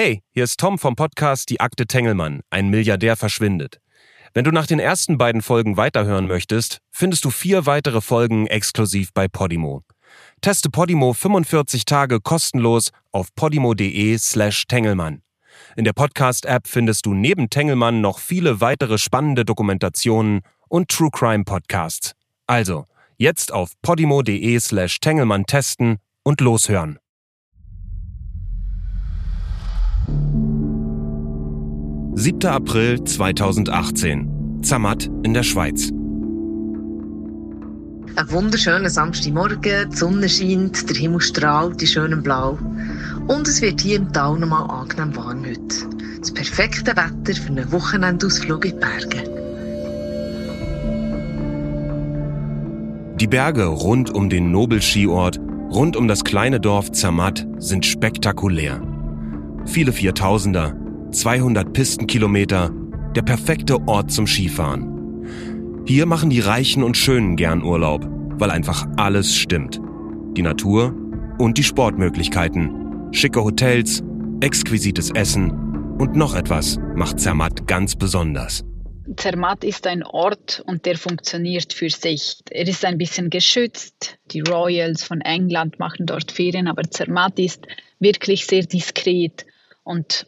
Hey, hier ist Tom vom Podcast Die Akte Tengelmann, ein Milliardär verschwindet. Wenn du nach den ersten beiden Folgen weiterhören möchtest, findest du vier weitere Folgen exklusiv bei Podimo. Teste Podimo 45 Tage kostenlos auf podimo.de slash Tengelmann. In der Podcast-App findest du neben Tengelmann noch viele weitere spannende Dokumentationen und True Crime Podcasts. Also, jetzt auf podimo.de slash Tengelmann testen und loshören. 7. April 2018. Zermatt in der Schweiz. Ein wunderschöner Samstagmorgen, die Sonne scheint, der Himmel strahlt in schönem Blau. Und es wird hier im Tal nochmal angenehm warm heute. Das perfekte Wetter für einen Wochenendausflug in die Berge. Die Berge rund um den Nobelskiort, rund um das kleine Dorf Zermatt sind spektakulär. Viele Viertausender, 200 Pistenkilometer, der perfekte Ort zum Skifahren. Hier machen die Reichen und Schönen gern Urlaub, weil einfach alles stimmt. Die Natur und die Sportmöglichkeiten, schicke Hotels, exquisites Essen und noch etwas macht Zermatt ganz besonders. Zermatt ist ein Ort und der funktioniert für sich. Er ist ein bisschen geschützt. Die Royals von England machen dort Ferien, aber Zermatt ist wirklich sehr diskret und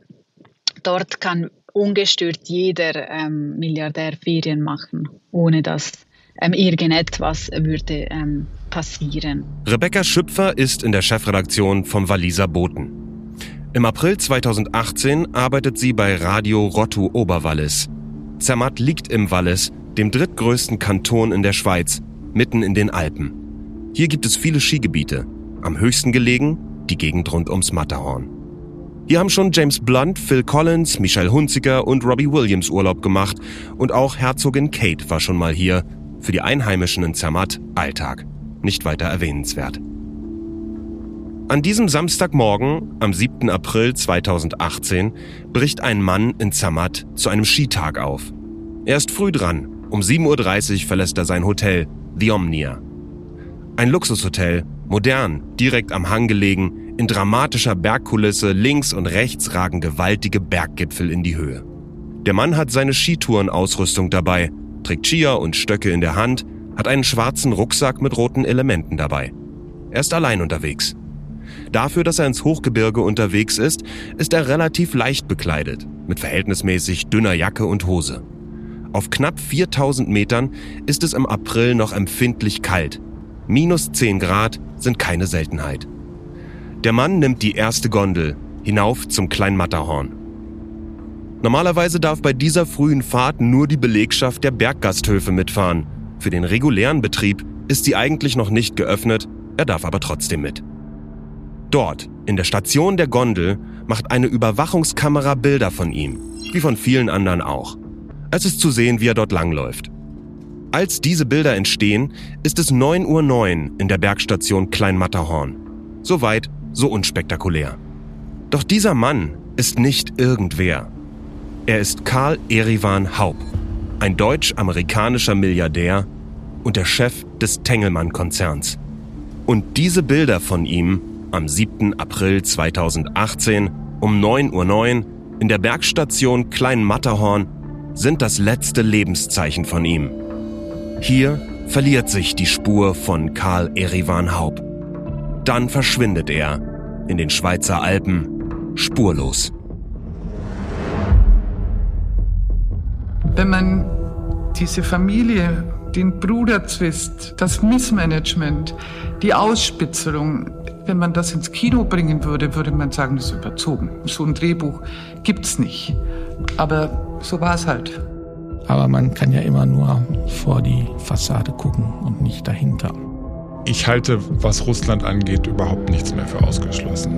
dort kann ungestört jeder ähm, Milliardär Ferien machen, ohne dass ähm, irgendetwas würde ähm, passieren. Rebecca Schüpfer ist in der Chefredaktion vom Walliser Boten. Im April 2018 arbeitet sie bei Radio Rottu Oberwallis. Zermatt liegt im Wallis, dem drittgrößten Kanton in der Schweiz, mitten in den Alpen. Hier gibt es viele Skigebiete. Am höchsten gelegen die Gegend rund ums Matterhorn. Hier haben schon James Blunt, Phil Collins, Michelle Hunziker und Robbie Williams Urlaub gemacht und auch Herzogin Kate war schon mal hier. Für die Einheimischen in Zermatt Alltag. Nicht weiter erwähnenswert. An diesem Samstagmorgen, am 7. April 2018, bricht ein Mann in Zermatt zu einem Skitag auf. Er ist früh dran. Um 7.30 Uhr verlässt er sein Hotel, The Omnia. Ein Luxushotel, modern, direkt am Hang gelegen, in dramatischer Bergkulisse links und rechts ragen gewaltige Berggipfel in die Höhe. Der Mann hat seine Skitourenausrüstung dabei, trägt Skier und Stöcke in der Hand, hat einen schwarzen Rucksack mit roten Elementen dabei. Er ist allein unterwegs. Dafür, dass er ins Hochgebirge unterwegs ist, ist er relativ leicht bekleidet, mit verhältnismäßig dünner Jacke und Hose. Auf knapp 4000 Metern ist es im April noch empfindlich kalt. Minus 10 Grad sind keine Seltenheit. Der Mann nimmt die erste Gondel hinauf zum Klein Matterhorn. Normalerweise darf bei dieser frühen Fahrt nur die Belegschaft der Berggasthöfe mitfahren. Für den regulären Betrieb ist sie eigentlich noch nicht geöffnet, er darf aber trotzdem mit. Dort, in der Station der Gondel, macht eine Überwachungskamera Bilder von ihm, wie von vielen anderen auch. Es ist zu sehen, wie er dort langläuft. Als diese Bilder entstehen, ist es 9.09 Uhr in der Bergstation Klein Matterhorn. Soweit so unspektakulär. Doch dieser Mann ist nicht irgendwer. Er ist Karl Erivan Haub, ein deutsch-amerikanischer Milliardär und der Chef des Tengelmann-Konzerns. Und diese Bilder von ihm am 7. April 2018 um 9.09 Uhr in der Bergstation Klein Matterhorn sind das letzte Lebenszeichen von ihm. Hier verliert sich die Spur von Karl Erivan Haub. Dann verschwindet er in den Schweizer Alpen spurlos. Wenn man diese Familie, den Bruderzwist, das Missmanagement, die Ausspitzerung, wenn man das ins Kino bringen würde, würde man sagen, das ist überzogen. So ein Drehbuch gibt's nicht. Aber so war es halt. Aber man kann ja immer nur vor die Fassade gucken und nicht dahinter. Ich halte, was Russland angeht, überhaupt nichts mehr für ausgeschlossen.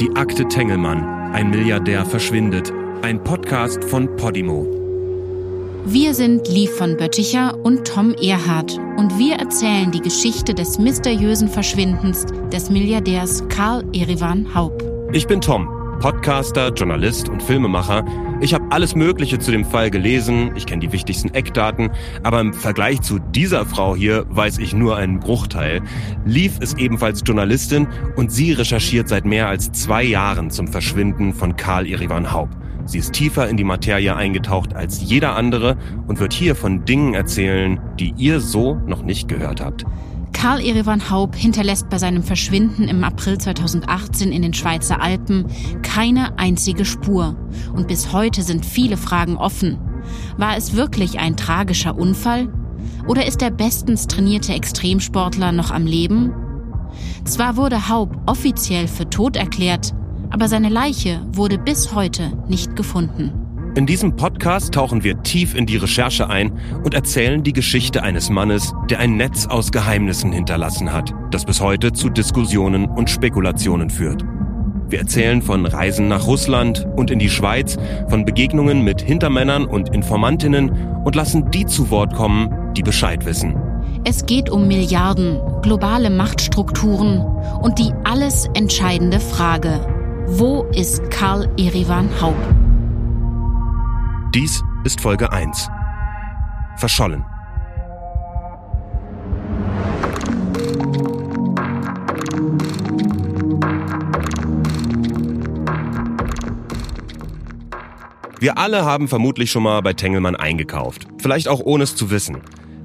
Die Akte Tengelmann, ein Milliardär verschwindet, ein Podcast von Podimo. Wir sind Liv von Bötticher und Tom Erhardt und wir erzählen die Geschichte des mysteriösen Verschwindens des Milliardärs Karl Erivan Haub. Ich bin Tom, Podcaster, Journalist und Filmemacher Ich habe alles Mögliche zu dem Fall gelesen, ich kenne die wichtigsten Eckdaten, aber im Vergleich zu dieser Frau hier weiß ich nur einen Bruchteil. Leaf ist ebenfalls Journalistin und sie recherchiert seit mehr als zwei Jahren zum Verschwinden von Karl Irivan Haupt. Sie ist tiefer in die Materie eingetaucht als jeder andere und wird hier von Dingen erzählen, die ihr so noch nicht gehört habt. Karl Erevan Haub hinterlässt bei seinem Verschwinden im April 2018 in den Schweizer Alpen keine einzige Spur. Und bis heute sind viele Fragen offen. War es wirklich ein tragischer Unfall? Oder ist der bestens trainierte Extremsportler noch am Leben? Zwar wurde Haub offiziell für tot erklärt, aber seine Leiche wurde bis heute nicht gefunden. In diesem Podcast tauchen wir tief in die Recherche ein und erzählen die Geschichte eines Mannes, der ein Netz aus Geheimnissen hinterlassen hat, das bis heute zu Diskussionen und Spekulationen führt. Wir erzählen von Reisen nach Russland und in die Schweiz, von Begegnungen mit Hintermännern und Informantinnen und lassen die zu Wort kommen, die Bescheid wissen. Es geht um Milliarden, globale Machtstrukturen und die alles entscheidende Frage. Wo ist Karl Erivan Haupt? Dies ist Folge 1. Verschollen. Wir alle haben vermutlich schon mal bei Tengelmann eingekauft. Vielleicht auch ohne es zu wissen.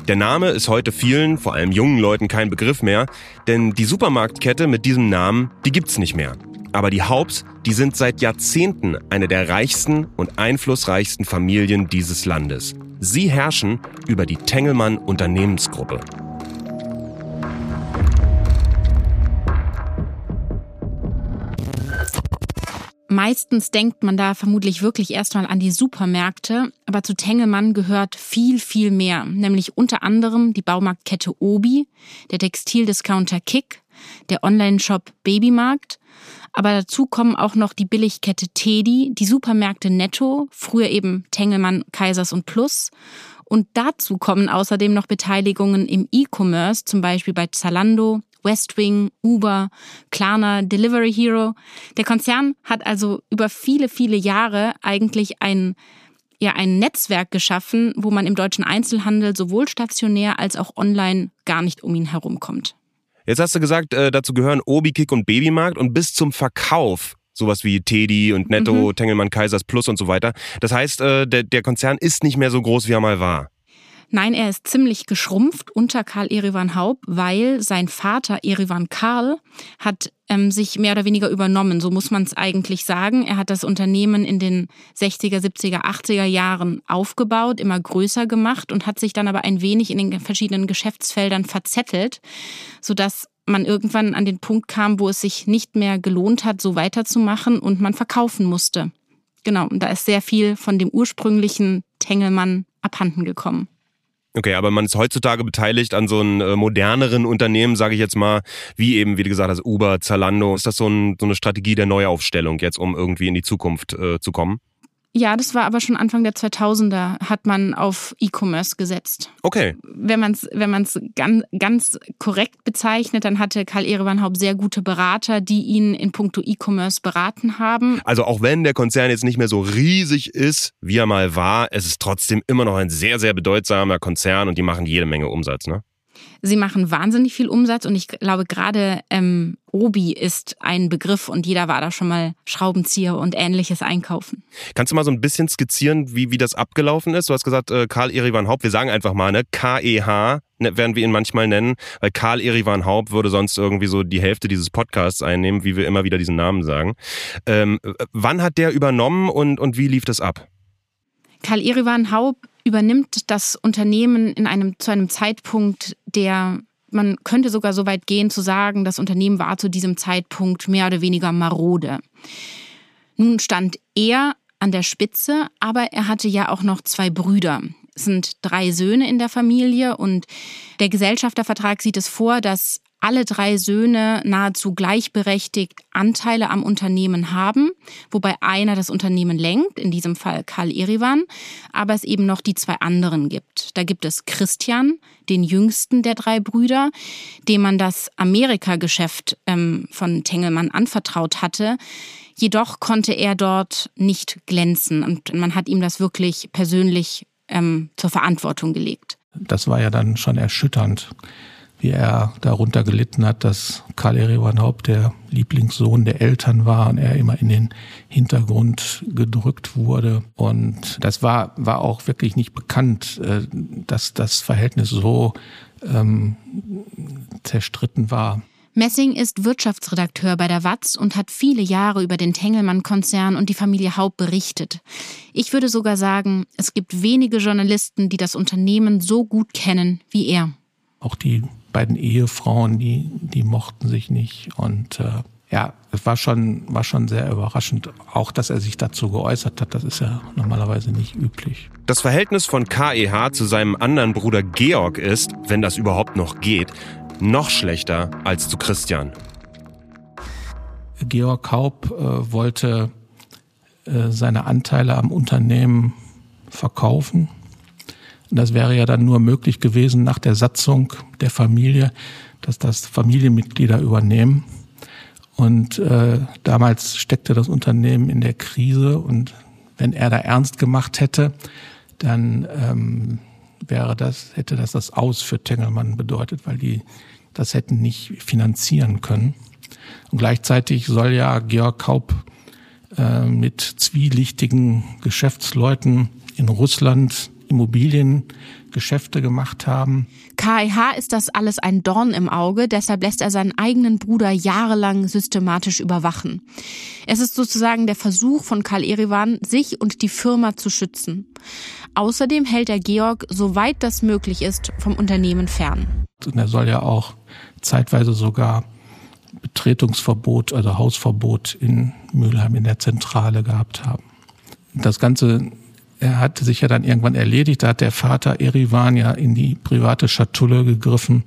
Der Name ist heute vielen, vor allem jungen Leuten, kein Begriff mehr, denn die Supermarktkette mit diesem Namen, die gibt's nicht mehr. Aber die Haupts, die sind seit Jahrzehnten eine der reichsten und einflussreichsten Familien dieses Landes. Sie herrschen über die Tengelmann Unternehmensgruppe. Meistens denkt man da vermutlich wirklich erstmal an die Supermärkte, aber zu Tengelmann gehört viel, viel mehr, nämlich unter anderem die Baumarktkette Obi, der Textildiscounter Kick, der Online-Shop Babymarkt aber dazu kommen auch noch die Billigkette Teddy, die Supermärkte Netto, früher eben Tengelmann, Kaisers und Plus. Und dazu kommen außerdem noch Beteiligungen im E-Commerce, zum Beispiel bei Zalando, Westwing, Uber, Klarna, Delivery Hero. Der Konzern hat also über viele, viele Jahre eigentlich ein ja ein Netzwerk geschaffen, wo man im deutschen Einzelhandel sowohl stationär als auch online gar nicht um ihn herumkommt. Jetzt hast du gesagt, äh, dazu gehören Obi, Kick und Babymarkt und bis zum Verkauf sowas wie Teddy und Netto, mhm. Tengelmann, Kaisers Plus und so weiter. Das heißt, äh, der, der Konzern ist nicht mehr so groß, wie er mal war. Nein, er ist ziemlich geschrumpft unter Karl Erivan Haupt, weil sein Vater Erivan Karl hat ähm, sich mehr oder weniger übernommen, so muss man es eigentlich sagen. Er hat das Unternehmen in den 60er, 70er, 80er Jahren aufgebaut, immer größer gemacht und hat sich dann aber ein wenig in den verschiedenen Geschäftsfeldern verzettelt, sodass man irgendwann an den Punkt kam, wo es sich nicht mehr gelohnt hat, so weiterzumachen und man verkaufen musste. Genau, und da ist sehr viel von dem ursprünglichen Tengelmann abhanden gekommen. Okay, aber man ist heutzutage beteiligt an so einem äh, moderneren Unternehmen, sage ich jetzt mal, wie eben, wie du gesagt hast, Uber, Zalando. Ist das so, ein, so eine Strategie der Neuaufstellung jetzt, um irgendwie in die Zukunft äh, zu kommen? Ja, das war aber schon Anfang der 2000er, hat man auf E-Commerce gesetzt. Okay. Wenn man es wenn man's ganz, ganz korrekt bezeichnet, dann hatte Karl Erevan Haupt sehr gute Berater, die ihn in puncto E-Commerce beraten haben. Also auch wenn der Konzern jetzt nicht mehr so riesig ist, wie er mal war, es ist trotzdem immer noch ein sehr, sehr bedeutsamer Konzern und die machen jede Menge Umsatz, ne? Sie machen wahnsinnig viel Umsatz und ich glaube gerade ähm, Obi ist ein Begriff und jeder war da schon mal Schraubenzieher und ähnliches einkaufen. Kannst du mal so ein bisschen skizzieren, wie, wie das abgelaufen ist? Du hast gesagt, äh, Karl Erivan Haupt, wir sagen einfach mal, ne? K-E-H ne, werden wir ihn manchmal nennen, weil Karl Erivan Haupt würde sonst irgendwie so die Hälfte dieses Podcasts einnehmen, wie wir immer wieder diesen Namen sagen. Ähm, wann hat der übernommen und, und wie lief das ab? Karl Erivan Haupt übernimmt das Unternehmen in einem, zu einem Zeitpunkt, der man könnte sogar so weit gehen zu sagen, das Unternehmen war zu diesem Zeitpunkt mehr oder weniger marode. Nun stand er an der Spitze, aber er hatte ja auch noch zwei Brüder. Es sind drei Söhne in der Familie und der Gesellschaftervertrag sieht es vor, dass alle drei Söhne nahezu gleichberechtigt Anteile am Unternehmen haben, wobei einer das Unternehmen lenkt, in diesem Fall Karl Erivan, aber es eben noch die zwei anderen gibt. Da gibt es Christian, den jüngsten der drei Brüder, dem man das Amerika-Geschäft ähm, von Tengelmann anvertraut hatte. Jedoch konnte er dort nicht glänzen und man hat ihm das wirklich persönlich ähm, zur Verantwortung gelegt. Das war ja dann schon erschütternd, wie er darunter gelitten hat, dass Karl Erivan Haupt der Lieblingssohn der Eltern war und er immer in den Hintergrund gedrückt wurde. Und das war, war auch wirklich nicht bekannt, äh, dass das Verhältnis so ähm, zerstritten war. Messing ist Wirtschaftsredakteur bei der Watz und hat viele Jahre über den Tengelmann-Konzern und die Familie Haupt berichtet. Ich würde sogar sagen, es gibt wenige Journalisten, die das Unternehmen so gut kennen wie er. Auch die beiden Ehefrauen, die, die mochten sich nicht. Und äh, ja, es war schon, war schon sehr überraschend, auch dass er sich dazu geäußert hat. Das ist ja normalerweise nicht üblich. Das Verhältnis von KEH zu seinem anderen Bruder Georg ist, wenn das überhaupt noch geht, noch schlechter als zu Christian. Georg Kaup äh, wollte äh, seine Anteile am Unternehmen verkaufen. Das wäre ja dann nur möglich gewesen nach der Satzung der Familie, dass das Familienmitglieder übernehmen. Und äh, damals steckte das Unternehmen in der Krise und wenn er da ernst gemacht hätte, dann ähm, wäre das, hätte das das Aus für Tengelmann bedeutet, weil die das hätten nicht finanzieren können. Und gleichzeitig soll ja Georg Kaup äh, mit zwielichtigen Geschäftsleuten in Russland Immobiliengeschäfte gemacht haben. KIH ist das alles ein Dorn im Auge, deshalb lässt er seinen eigenen Bruder jahrelang systematisch überwachen. Es ist sozusagen der Versuch von Karl Erivan, sich und die Firma zu schützen. Außerdem hält er Georg, soweit das möglich ist, vom Unternehmen fern. Und er soll ja auch zeitweise sogar Betretungsverbot, also Hausverbot in Mülheim in der Zentrale gehabt haben. Das Ganze er hatte sich ja dann irgendwann erledigt. Da hat der Vater Erivan ja in die private Schatulle gegriffen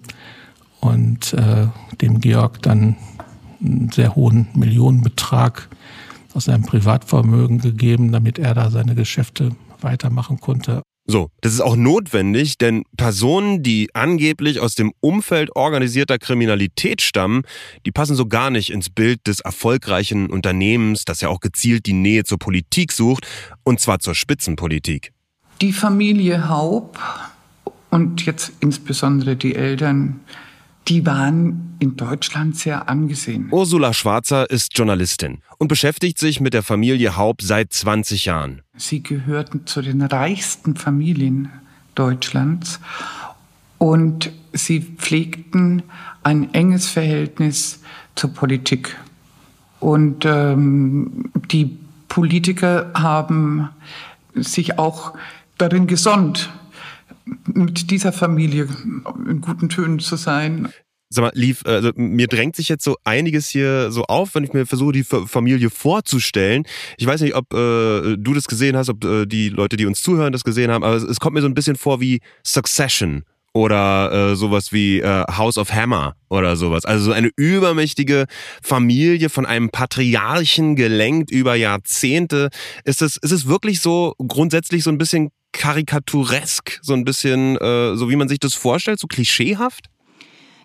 und äh, dem Georg dann einen sehr hohen Millionenbetrag aus seinem Privatvermögen gegeben, damit er da seine Geschäfte weitermachen konnte. So, das ist auch notwendig, denn Personen, die angeblich aus dem Umfeld organisierter Kriminalität stammen, die passen so gar nicht ins Bild des erfolgreichen Unternehmens, das ja auch gezielt die Nähe zur Politik sucht, und zwar zur Spitzenpolitik. Die Familie Haub und jetzt insbesondere die Eltern die waren in Deutschland sehr angesehen. Ursula Schwarzer ist Journalistin und beschäftigt sich mit der Familie Haupt seit 20 Jahren. Sie gehörten zu den reichsten Familien Deutschlands und sie pflegten ein enges Verhältnis zur Politik. Und ähm, die Politiker haben sich auch darin gesonnt, mit dieser Familie in guten Tönen zu sein. Sag mal, Lief, also mir drängt sich jetzt so einiges hier so auf, wenn ich mir versuche, die Familie vorzustellen. Ich weiß nicht, ob äh, du das gesehen hast, ob äh, die Leute, die uns zuhören, das gesehen haben, aber es, es kommt mir so ein bisschen vor wie Succession oder äh, sowas wie äh, House of Hammer oder sowas. Also so eine übermächtige Familie von einem Patriarchen gelenkt über Jahrzehnte. Ist es, ist es wirklich so grundsätzlich so ein bisschen karikaturesk, so ein bisschen, äh, so wie man sich das vorstellt, so klischeehaft?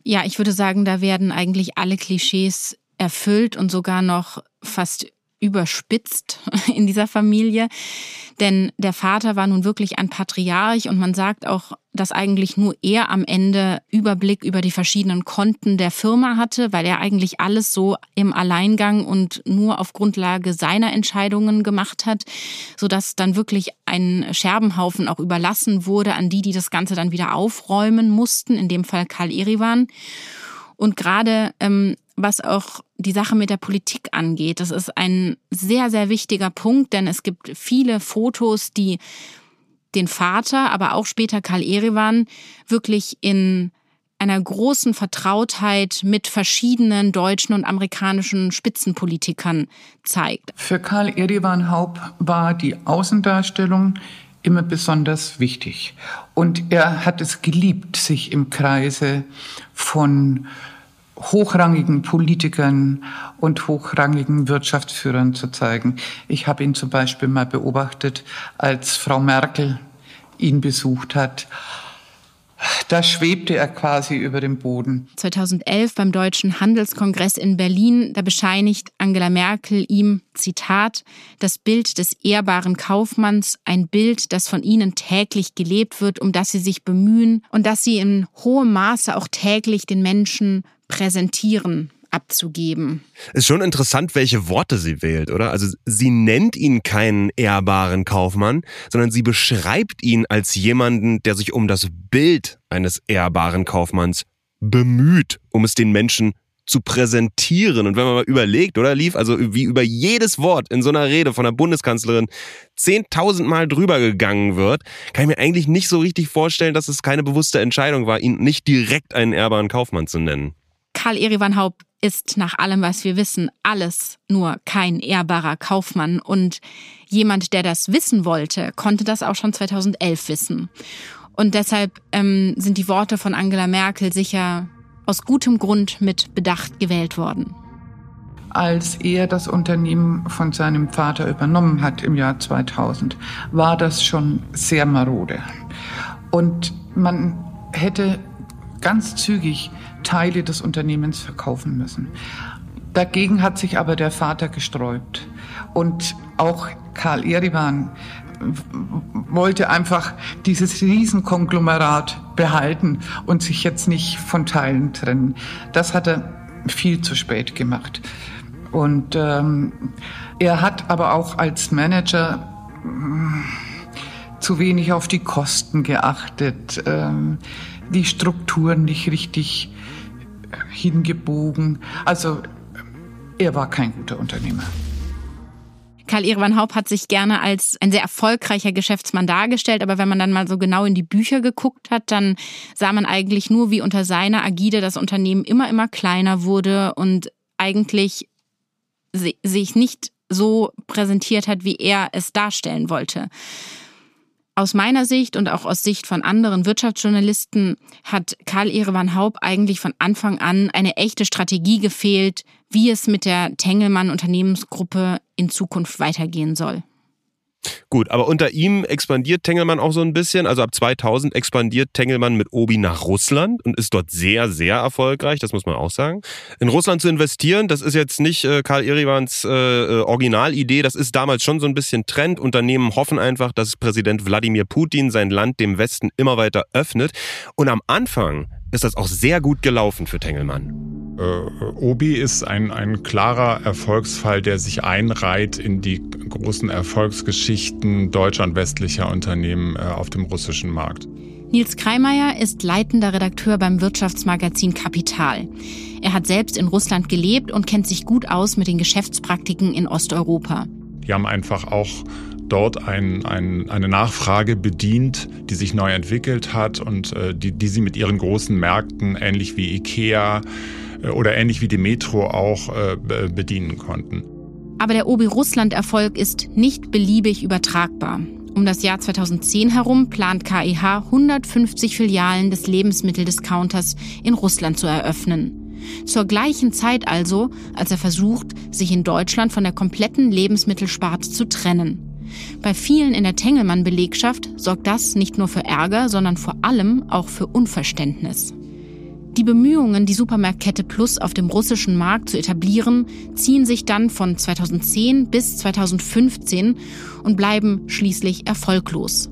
Ja, ich würde sagen, da werden eigentlich alle Klischees erfüllt und sogar noch fast überspitzt in dieser Familie. Denn der Vater war nun wirklich ein Patriarch und man sagt auch, dass eigentlich nur er am Ende Überblick über die verschiedenen Konten der Firma hatte, weil er eigentlich alles so im Alleingang und nur auf Grundlage seiner Entscheidungen gemacht hat, sodass dann wirklich ein Scherbenhaufen auch überlassen wurde an die, die das Ganze dann wieder aufräumen mussten, in dem Fall Karl Erivan. Und gerade ähm, was auch die Sache mit der Politik angeht. Das ist ein sehr, sehr wichtiger Punkt, denn es gibt viele Fotos, die den Vater, aber auch später Karl Erivan wirklich in einer großen Vertrautheit mit verschiedenen deutschen und amerikanischen Spitzenpolitikern zeigt. Für Karl Erivan Haupt war die Außendarstellung immer besonders wichtig. Und er hat es geliebt, sich im Kreise von hochrangigen Politikern und hochrangigen Wirtschaftsführern zu zeigen. Ich habe ihn zum Beispiel mal beobachtet, als Frau Merkel ihn besucht hat. Da schwebte er quasi über dem Boden. 2011 beim Deutschen Handelskongress in Berlin, da bescheinigt Angela Merkel ihm, Zitat, das Bild des ehrbaren Kaufmanns, ein Bild, das von ihnen täglich gelebt wird, um das sie sich bemühen und das sie in hohem Maße auch täglich den Menschen präsentieren abzugeben. Ist schon interessant, welche Worte sie wählt, oder? Also sie nennt ihn keinen ehrbaren Kaufmann, sondern sie beschreibt ihn als jemanden, der sich um das Bild eines ehrbaren Kaufmanns bemüht, um es den Menschen zu präsentieren. Und wenn man mal überlegt, oder lief, also wie über jedes Wort in so einer Rede von der Bundeskanzlerin 10.000 Mal drüber gegangen wird, kann ich mir eigentlich nicht so richtig vorstellen, dass es keine bewusste Entscheidung war, ihn nicht direkt einen ehrbaren Kaufmann zu nennen. Karl Erivan Haupt ist nach allem, was wir wissen, alles nur kein ehrbarer Kaufmann. Und jemand, der das wissen wollte, konnte das auch schon 2011 wissen. Und deshalb ähm, sind die Worte von Angela Merkel sicher aus gutem Grund mit Bedacht gewählt worden. Als er das Unternehmen von seinem Vater übernommen hat im Jahr 2000, war das schon sehr marode. Und man hätte ganz zügig Teile des Unternehmens verkaufen müssen. Dagegen hat sich aber der Vater gesträubt. Und auch Karl Erivan wollte einfach dieses Riesenkonglomerat behalten und sich jetzt nicht von Teilen trennen. Das hat er viel zu spät gemacht. Und ähm, er hat aber auch als Manager äh, zu wenig auf die Kosten geachtet, ähm, die Strukturen nicht richtig hingebogen. Also er war kein guter Unternehmer. Karl Irwan Haupt hat sich gerne als ein sehr erfolgreicher Geschäftsmann dargestellt, aber wenn man dann mal so genau in die Bücher geguckt hat, dann sah man eigentlich nur, wie unter seiner Agide das Unternehmen immer, immer kleiner wurde und eigentlich sich nicht so präsentiert hat, wie er es darstellen wollte. Aus meiner Sicht und auch aus Sicht von anderen Wirtschaftsjournalisten hat Karl Erewan Haupt eigentlich von Anfang an eine echte Strategie gefehlt, wie es mit der Tengelmann Unternehmensgruppe in Zukunft weitergehen soll. Gut, aber unter ihm expandiert Tengelmann auch so ein bisschen. Also ab 2000 expandiert Tengelmann mit Obi nach Russland und ist dort sehr, sehr erfolgreich, das muss man auch sagen. In Russland zu investieren, das ist jetzt nicht äh, Karl Irivans äh, äh, Originalidee, das ist damals schon so ein bisschen Trend. Unternehmen hoffen einfach, dass Präsident Wladimir Putin sein Land dem Westen immer weiter öffnet. Und am Anfang ist das auch sehr gut gelaufen für Tengelmann. Äh, Obi ist ein, ein klarer Erfolgsfall, der sich einreiht in die großen Erfolgsgeschichten deutscher und westlicher Unternehmen äh, auf dem russischen Markt. Nils Kreimeier ist leitender Redakteur beim Wirtschaftsmagazin Kapital. Er hat selbst in Russland gelebt und kennt sich gut aus mit den Geschäftspraktiken in Osteuropa. Die haben einfach auch dort ein, ein, eine Nachfrage bedient, die sich neu entwickelt hat und äh, die, die sie mit ihren großen Märkten, ähnlich wie Ikea, äh, oder ähnlich wie die Metro auch äh, bedienen konnten. Aber der Obi-Russland-Erfolg ist nicht beliebig übertragbar. Um das Jahr 2010 herum plant KIH 150 Filialen des Lebensmitteldiscounters in Russland zu eröffnen. Zur gleichen Zeit also, als er versucht, sich in Deutschland von der kompletten Lebensmittelsparte zu trennen. Bei vielen in der Tengelmann-Belegschaft sorgt das nicht nur für Ärger, sondern vor allem auch für Unverständnis. Die Bemühungen, die Supermarktkette Plus auf dem russischen Markt zu etablieren, ziehen sich dann von 2010 bis 2015 und bleiben schließlich erfolglos.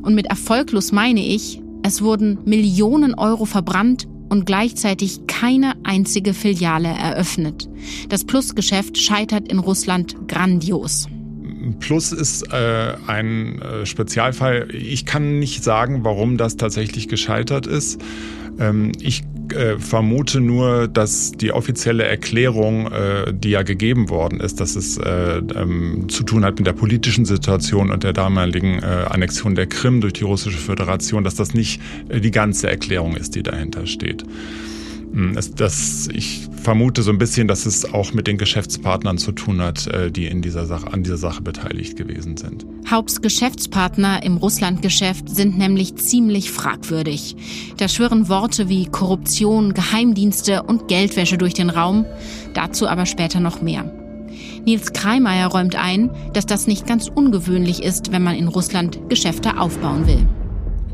Und mit erfolglos meine ich, es wurden Millionen Euro verbrannt und gleichzeitig keine einzige Filiale eröffnet. Das Plus-Geschäft scheitert in Russland grandios. Plus ist äh, ein äh, Spezialfall. Ich kann nicht sagen, warum das tatsächlich gescheitert ist. Ähm, ich äh, vermute nur, dass die offizielle Erklärung, äh, die ja gegeben worden ist, dass es äh, ähm, zu tun hat mit der politischen Situation und der damaligen äh, Annexion der Krim durch die russische Föderation, dass das nicht äh, die ganze Erklärung ist, die dahinter steht. Hm, das, ich vermute so ein bisschen, dass es auch mit den Geschäftspartnern zu tun hat, äh, die in dieser Sache, an dieser Sache beteiligt gewesen sind. Haupts Geschäftspartner im Russlandgeschäft sind nämlich ziemlich fragwürdig. Da schwirren Worte wie Korruption, Geheimdienste und Geldwäsche durch den Raum. Dazu aber später noch mehr. Nils Kreimeier räumt ein, dass das nicht ganz ungewöhnlich ist, wenn man in Russland Geschäfte aufbauen will.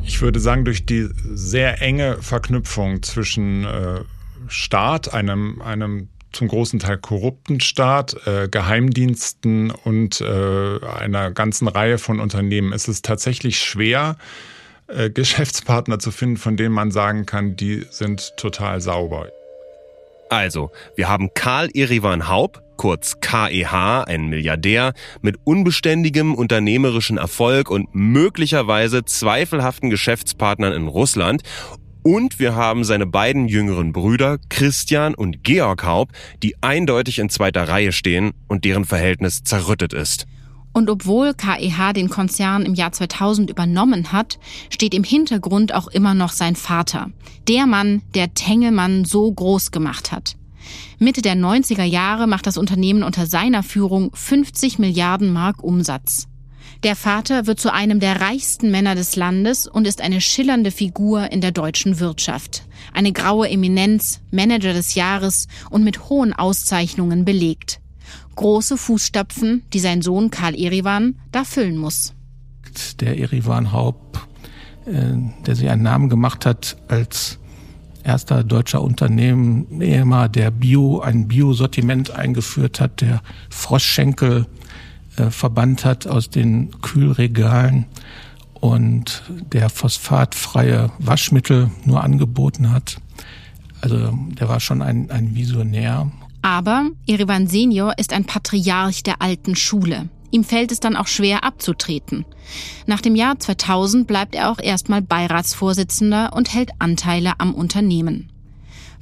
Ich würde sagen, durch die sehr enge Verknüpfung zwischen äh, Staat, einem, einem zum großen Teil korrupten Staat, äh, Geheimdiensten und äh, einer ganzen Reihe von Unternehmen ist es tatsächlich schwer, äh, Geschäftspartner zu finden, von denen man sagen kann, die sind total sauber. Also, wir haben Karl Erivan Haub, kurz KEH, ein Milliardär, mit unbeständigem unternehmerischen Erfolg und möglicherweise zweifelhaften Geschäftspartnern in Russland. Und wir haben seine beiden jüngeren Brüder, Christian und Georg Haub, die eindeutig in zweiter Reihe stehen und deren Verhältnis zerrüttet ist. Und obwohl KEH den Konzern im Jahr 2000 übernommen hat, steht im Hintergrund auch immer noch sein Vater. Der Mann, der Tengelmann so groß gemacht hat. Mitte der 90er Jahre macht das Unternehmen unter seiner Führung 50 Milliarden Mark Umsatz. Der Vater wird zu einem der reichsten Männer des Landes und ist eine schillernde Figur in der deutschen Wirtschaft. Eine graue Eminenz, Manager des Jahres und mit hohen Auszeichnungen belegt. Große Fußstapfen, die sein Sohn Karl Erivan da füllen muss. Der Erivan Haupt, äh, der sich einen Namen gemacht hat als erster deutscher Unternehmer, der Bio, ein Bio-Sortiment eingeführt hat, der Froschschenkel äh, verbannt hat aus den Kühlregalen und der phosphatfreie Waschmittel nur angeboten hat. Also der war schon ein, ein Visionär. Aber Erivan Senior ist ein Patriarch der alten Schule. Ihm fällt es dann auch schwer abzutreten. Nach dem Jahr 2000 bleibt er auch erstmal Beiratsvorsitzender und hält Anteile am Unternehmen.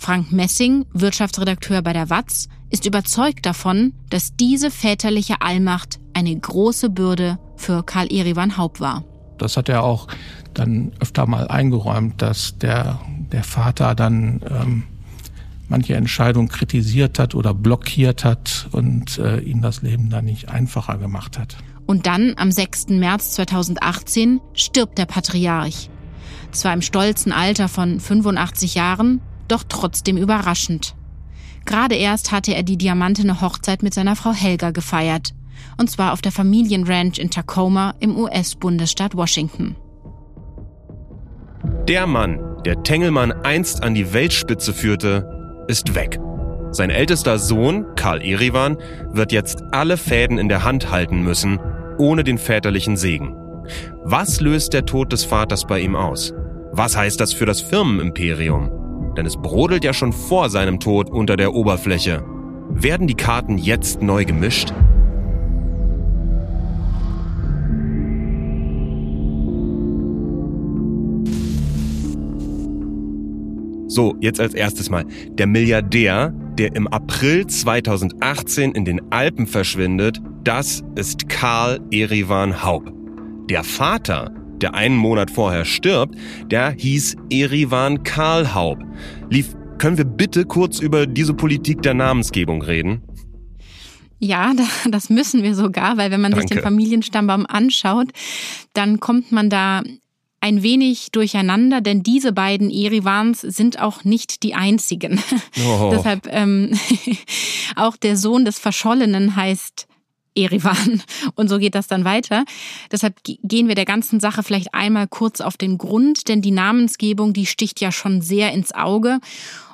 Frank Messing, Wirtschaftsredakteur bei der WAZ, ist überzeugt davon, dass diese väterliche Allmacht eine große Bürde für Karl Erivan Haupt war. Das hat er auch dann öfter mal eingeräumt, dass der, der Vater dann ähm, manche Entscheidung kritisiert hat oder blockiert hat und äh, ihm das Leben dann nicht einfacher gemacht hat. Und dann, am 6. März 2018, stirbt der Patriarch. Zwar im stolzen Alter von 85 Jahren, doch trotzdem überraschend. Gerade erst hatte er die diamantene Hochzeit mit seiner Frau Helga gefeiert. Und zwar auf der Familienranch in Tacoma im US-Bundesstaat Washington. Der Mann, der Tengelmann einst an die Weltspitze führte, ist weg. Sein ältester Sohn, Karl Erivan, wird jetzt alle Fäden in der Hand halten müssen, ohne den väterlichen Segen. Was löst der Tod des Vaters bei ihm aus? Was heißt das für das Firmenimperium? Denn es brodelt ja schon vor seinem Tod unter der Oberfläche. Werden die Karten jetzt neu gemischt? So, jetzt als erstes mal. Der Milliardär, der im April 2018 in den Alpen verschwindet, das ist Karl Erivan Haub. Der Vater, der einen Monat vorher stirbt, der hieß Erivan Karl Haub. Lief, können wir bitte kurz über diese Politik der Namensgebung reden? Ja, das müssen wir sogar, weil wenn man Danke. sich den Familienstammbaum anschaut, dann kommt man da ein wenig durcheinander, denn diese beiden Erivans sind auch nicht die einzigen. Oh. Deshalb ähm, auch der Sohn des Verschollenen heißt Erivan. Und so geht das dann weiter. Deshalb gehen wir der ganzen Sache vielleicht einmal kurz auf den Grund, denn die Namensgebung, die sticht ja schon sehr ins Auge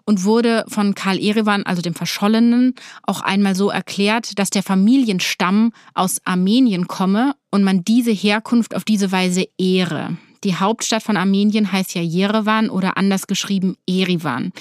und wurde von Karl Erivan, also dem Verschollenen, auch einmal so erklärt, dass der Familienstamm aus Armenien komme und man diese Herkunft auf diese Weise ehre. Die Hauptstadt von Armenien heißt ja Jerewan oder anders geschrieben Erivan.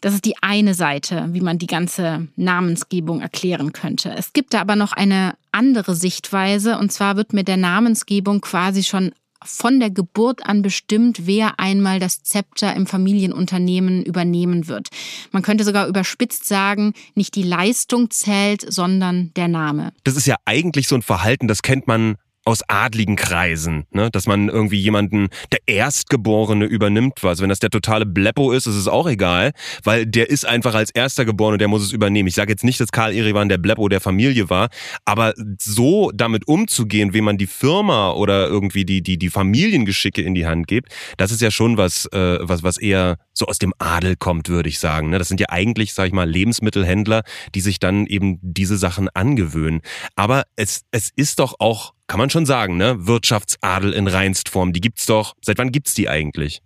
Das ist die eine Seite, wie man die ganze Namensgebung erklären könnte. Es gibt da aber noch eine andere Sichtweise, und zwar wird mit der Namensgebung quasi schon von der Geburt an bestimmt, wer einmal das Zepter im Familienunternehmen übernehmen wird. Man könnte sogar überspitzt sagen, nicht die Leistung zählt, sondern der Name. Das ist ja eigentlich so ein Verhalten, das kennt man aus adligen Kreisen, ne? dass man irgendwie jemanden, der Erstgeborene übernimmt, also wenn das der totale Bleppo ist, ist es auch egal, weil der ist einfach als Erster geboren und der muss es übernehmen. Ich sage jetzt nicht, dass Karl Erivan der Bleppo der Familie war, aber so damit umzugehen, wie man die Firma oder irgendwie die die die Familiengeschicke in die Hand gibt, das ist ja schon was äh, was was eher so aus dem Adel kommt, würde ich sagen. Ne? Das sind ja eigentlich, sag ich mal, Lebensmittelhändler, die sich dann eben diese Sachen angewöhnen. Aber es es ist doch auch kann man schon sagen, ne? Wirtschaftsadel in Reinstform, die gibt's doch. Seit wann gibt's die eigentlich?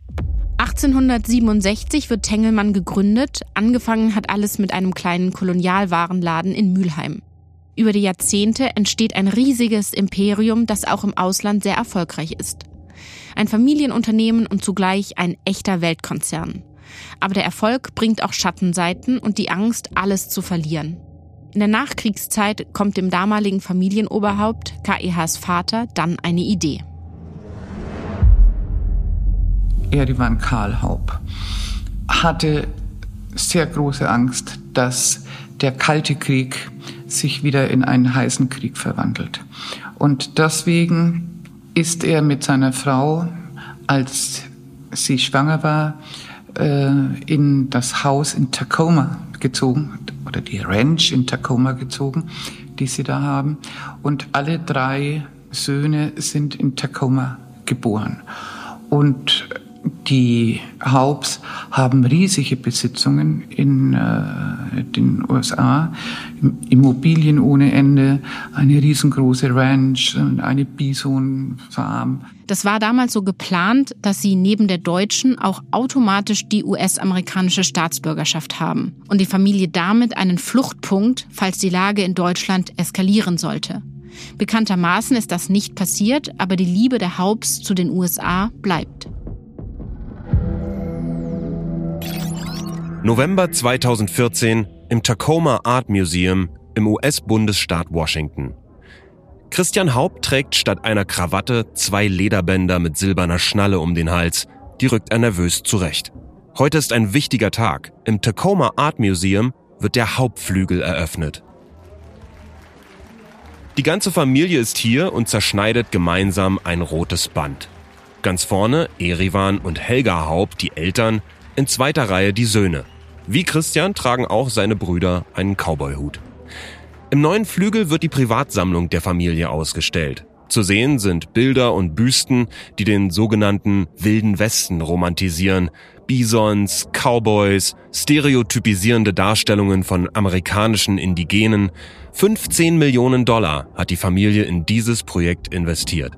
1867 wird Tengelmann gegründet. Angefangen hat alles mit einem kleinen Kolonialwarenladen in Mülheim. Über die Jahrzehnte entsteht ein riesiges Imperium, das auch im Ausland sehr erfolgreich ist. Ein Familienunternehmen und zugleich ein echter Weltkonzern. Aber der Erfolg bringt auch Schattenseiten und die Angst, alles zu verlieren. In der Nachkriegszeit kommt dem damaligen Familienoberhaupt, KEHs Vater, dann eine Idee. Erivan Karl Haupt hatte sehr große Angst, dass der Kalte Krieg sich wieder in einen heißen Krieg verwandelt. Und deswegen ist er mit seiner Frau, als sie schwanger war, in das Haus in Tacoma gezogen oder die Ranch in Tacoma gezogen, die sie da haben. Und alle drei Söhne sind in Tacoma geboren. Und die Haupts haben riesige Besitzungen in äh, den USA, Immobilien ohne Ende, eine riesengroße Ranch und eine Bisonfarm. Das war damals so geplant, dass sie neben der deutschen auch automatisch die US-amerikanische Staatsbürgerschaft haben und die Familie damit einen Fluchtpunkt, falls die Lage in Deutschland eskalieren sollte. Bekanntermaßen ist das nicht passiert, aber die Liebe der Haupts zu den USA bleibt. November 2014 im Tacoma Art Museum im US-Bundesstaat Washington. Christian Haupt trägt statt einer Krawatte zwei Lederbänder mit silberner Schnalle um den Hals. Die rückt er nervös zurecht. Heute ist ein wichtiger Tag. Im Tacoma Art Museum wird der Hauptflügel eröffnet. Die ganze Familie ist hier und zerschneidet gemeinsam ein rotes Band. Ganz vorne Erivan und Helga Haupt, die Eltern, in zweiter Reihe die Söhne. Wie Christian tragen auch seine Brüder einen Cowboyhut. Im neuen Flügel wird die Privatsammlung der Familie ausgestellt. Zu sehen sind Bilder und Büsten, die den sogenannten Wilden Westen romantisieren. Bisons, Cowboys, stereotypisierende Darstellungen von amerikanischen Indigenen. 15 Millionen Dollar hat die Familie in dieses Projekt investiert.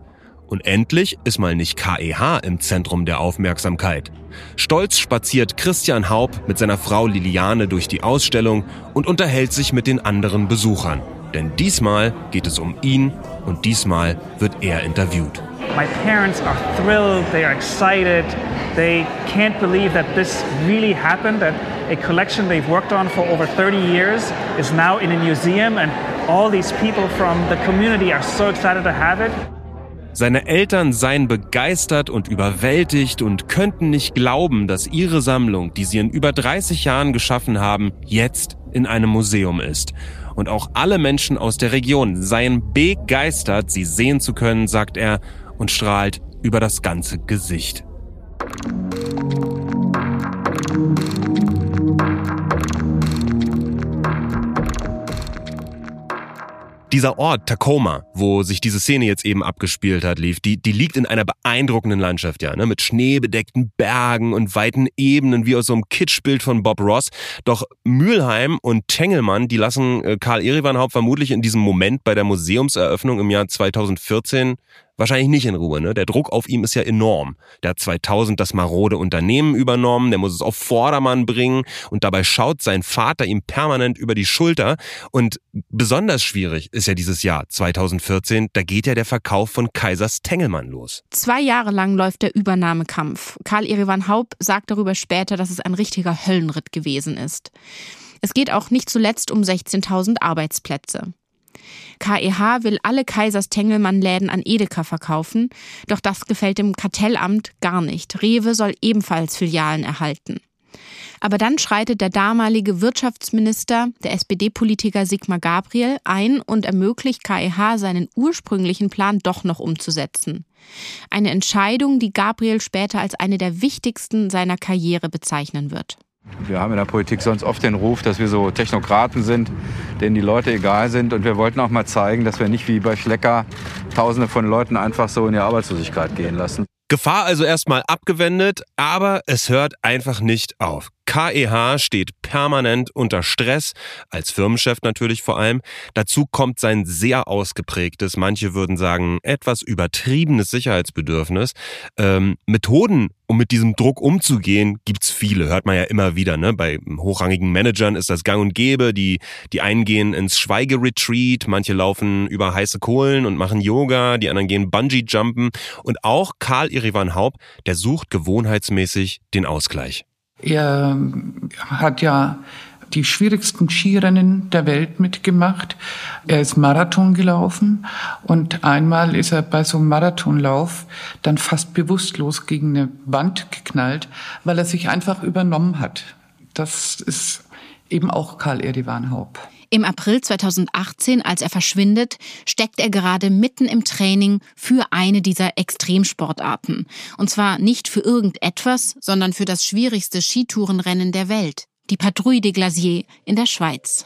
Und endlich ist mal nicht KEH im Zentrum der Aufmerksamkeit. Stolz spaziert Christian Haub mit seiner Frau Liliane durch die Ausstellung und unterhält sich mit den anderen Besuchern. Denn diesmal geht es um ihn und diesmal wird er interviewt. My parents are thrilled, they are excited, they can't believe that this really happened, that a collection they've worked on for over 30 years is now in a museum and all these people from the community are so excited to have it. Seine Eltern seien begeistert und überwältigt und könnten nicht glauben, dass ihre Sammlung, die sie in über 30 Jahren geschaffen haben, jetzt in einem Museum ist. Und auch alle Menschen aus der Region seien begeistert, sie sehen zu können, sagt er und strahlt über das ganze Gesicht. Dieser Ort, Tacoma, wo sich diese Szene jetzt eben abgespielt hat, lief, die, die liegt in einer beeindruckenden Landschaft, ja, ne, mit schneebedeckten Bergen und weiten Ebenen, wie aus so einem Kitschbild von Bob Ross. Doch Mülheim und Tengelmann, die lassen äh, Karl Erivanhaupt vermutlich in diesem Moment bei der Museumseröffnung im Jahr 2014 wahrscheinlich nicht in Ruhe. Ne? Der Druck auf ihm ist ja enorm. Der hat 2000 das marode Unternehmen übernommen, der muss es auf Vordermann bringen und dabei schaut sein Vater ihm permanent über die Schulter. Und besonders schwierig ist ja dieses Jahr 2014, da geht ja der Verkauf von Kaisers Tengelmann los. Zwei Jahre lang läuft der Übernahmekampf. Karl Erivan Haupt sagt darüber später, dass es ein richtiger Höllenritt gewesen ist. Es geht auch nicht zuletzt um 16.000 Arbeitsplätze. KEH will alle Kaisers Tengelmann-Läden an Edeka verkaufen, doch das gefällt dem Kartellamt gar nicht. Rewe soll ebenfalls Filialen erhalten. Aber dann schreitet der damalige Wirtschaftsminister, der SPD-Politiker Sigmar Gabriel, ein und ermöglicht KEH seinen ursprünglichen Plan doch noch umzusetzen. Eine Entscheidung, die Gabriel später als eine der wichtigsten seiner Karriere bezeichnen wird. Wir haben in der Politik sonst oft den Ruf, dass wir so Technokraten sind, denen die Leute egal sind. Und wir wollten auch mal zeigen, dass wir nicht wie bei Schlecker Tausende von Leuten einfach so in die Arbeitslosigkeit gehen lassen. Gefahr also erstmal abgewendet, aber es hört einfach nicht auf. KEH steht permanent unter Stress, als Firmenchef natürlich vor allem. Dazu kommt sein sehr ausgeprägtes, manche würden sagen, etwas übertriebenes Sicherheitsbedürfnis. Ähm, Methoden, um mit diesem Druck umzugehen, gibt's viele, hört man ja immer wieder. Ne? Bei hochrangigen Managern ist das gang und gäbe. Die, die einen gehen ins Schweigeretreat, manche laufen über heiße Kohlen und machen Yoga, die anderen gehen Bungee-Jumpen. Und auch Karl Irivan Haupt, der sucht gewohnheitsmäßig den Ausgleich. Er hat ja die schwierigsten Skirennen der Welt mitgemacht. Er ist Marathon gelaufen und einmal ist er bei so einem Marathonlauf dann fast bewusstlos gegen eine Wand geknallt, weil er sich einfach übernommen hat. Das ist eben auch Karl Erivan Haupt. Im April 2018, als er verschwindet, steckt er gerade mitten im Training für eine dieser Extremsportarten. Und zwar nicht für irgendetwas, sondern für das schwierigste Skitourenrennen der Welt, die Patrouille des Glaciers in der Schweiz.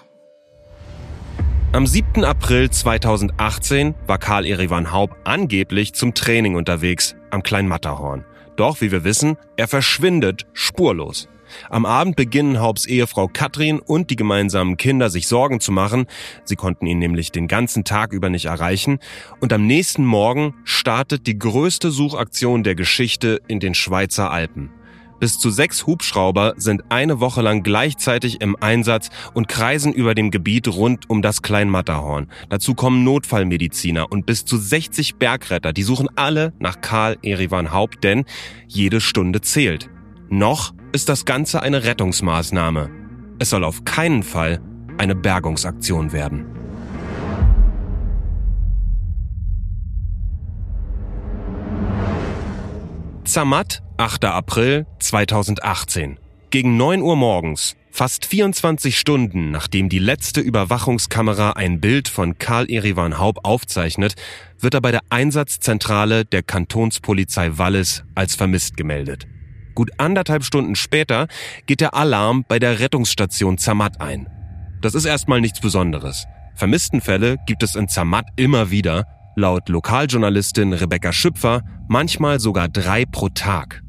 Am 7. April 2018 war Karl Erivan Haub angeblich zum Training unterwegs am Klein Matterhorn. Doch, wie wir wissen, er verschwindet spurlos. Am Abend beginnen Haupts Ehefrau Katrin und die gemeinsamen Kinder sich Sorgen zu machen. Sie konnten ihn nämlich den ganzen Tag über nicht erreichen. Und am nächsten Morgen startet die größte Suchaktion der Geschichte in den Schweizer Alpen. Bis zu sechs Hubschrauber sind eine Woche lang gleichzeitig im Einsatz und kreisen über dem Gebiet rund um das Kleinmatterhorn. Dazu kommen Notfallmediziner und bis zu 60 Bergretter. Die suchen alle nach Karl Erivan Haupt, denn jede Stunde zählt. Noch ist das Ganze eine Rettungsmaßnahme. Es soll auf keinen Fall eine Bergungsaktion werden. Zermatt, 8. April 2018. Gegen 9 Uhr morgens, fast 24 Stunden nachdem die letzte Überwachungskamera ein Bild von Karl Erivan Haub aufzeichnet, wird er bei der Einsatzzentrale der Kantonspolizei Wallis als vermisst gemeldet. Gut anderthalb Stunden später geht der Alarm bei der Rettungsstation Zermatt ein. Das ist erstmal nichts Besonderes. Vermisstenfälle gibt es in Zermatt immer wieder, laut Lokaljournalistin Rebecca Schüpfer manchmal sogar drei pro Tag.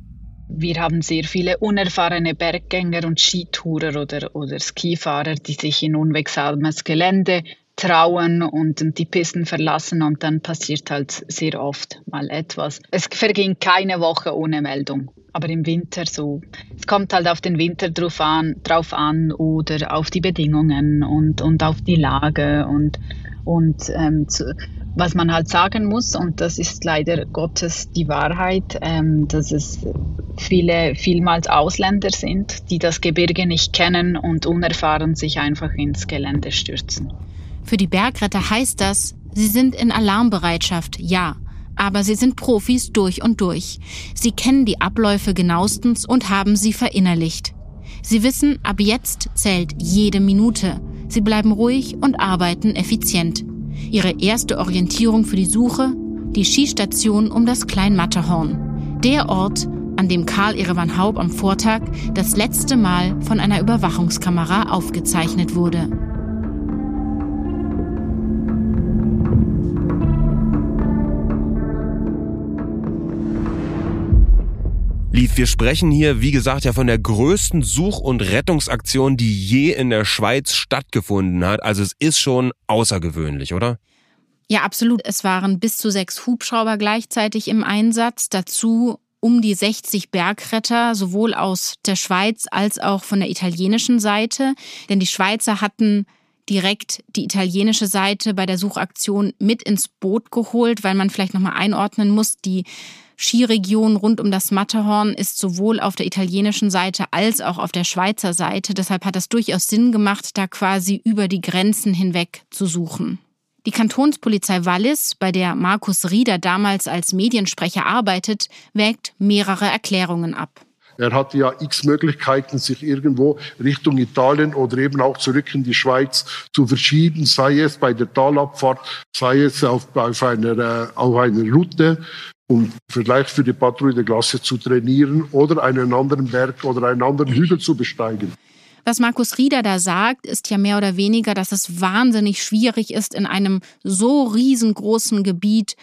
Wir haben sehr viele unerfahrene Berggänger und Skitourer oder, oder Skifahrer, die sich in unwegsames Gelände trauen und die Pisten verlassen und dann passiert halt sehr oft mal etwas. Es verging keine Woche ohne Meldung aber im Winter so. Es kommt halt auf den Winter drauf an, drauf an oder auf die Bedingungen und, und auf die Lage und, und ähm, zu, was man halt sagen muss, und das ist leider Gottes die Wahrheit, ähm, dass es viele, vielmals Ausländer sind, die das Gebirge nicht kennen und unerfahren sich einfach ins Gelände stürzen. Für die Bergretter heißt das, sie sind in Alarmbereitschaft, ja aber sie sind Profis durch und durch. Sie kennen die Abläufe genauestens und haben sie verinnerlicht. Sie wissen, ab jetzt zählt jede Minute. Sie bleiben ruhig und arbeiten effizient. Ihre erste Orientierung für die Suche? Die Skistation um das Kleinmatterhorn. Der Ort, an dem Karl Erevan Haub am Vortag das letzte Mal von einer Überwachungskamera aufgezeichnet wurde. Lief, wir sprechen hier, wie gesagt, ja von der größten Such- und Rettungsaktion, die je in der Schweiz stattgefunden hat. Also es ist schon außergewöhnlich, oder? Ja, absolut. Es waren bis zu sechs Hubschrauber gleichzeitig im Einsatz. Dazu um die 60 Bergretter, sowohl aus der Schweiz als auch von der italienischen Seite. Denn die Schweizer hatten direkt die italienische Seite bei der Suchaktion mit ins Boot geholt, weil man vielleicht nochmal einordnen muss, die Skiregion rund um das Matterhorn ist sowohl auf der italienischen Seite als auch auf der Schweizer Seite. Deshalb hat es durchaus Sinn gemacht, da quasi über die Grenzen hinweg zu suchen. Die Kantonspolizei Wallis, bei der Markus Rieder damals als Mediensprecher arbeitet, wägt mehrere Erklärungen ab. Er hatte ja x Möglichkeiten, sich irgendwo Richtung Italien oder eben auch zurück in die Schweiz zu verschieben, sei es bei der Talabfahrt, sei es auf, auf, einer, äh, auf einer Route, um vielleicht für die Patrouille de Glace zu trainieren oder einen anderen Berg oder einen anderen Hügel zu besteigen. Was Markus Rieder da sagt, ist ja mehr oder weniger, dass es wahnsinnig schwierig ist, in einem so riesengroßen Gebiet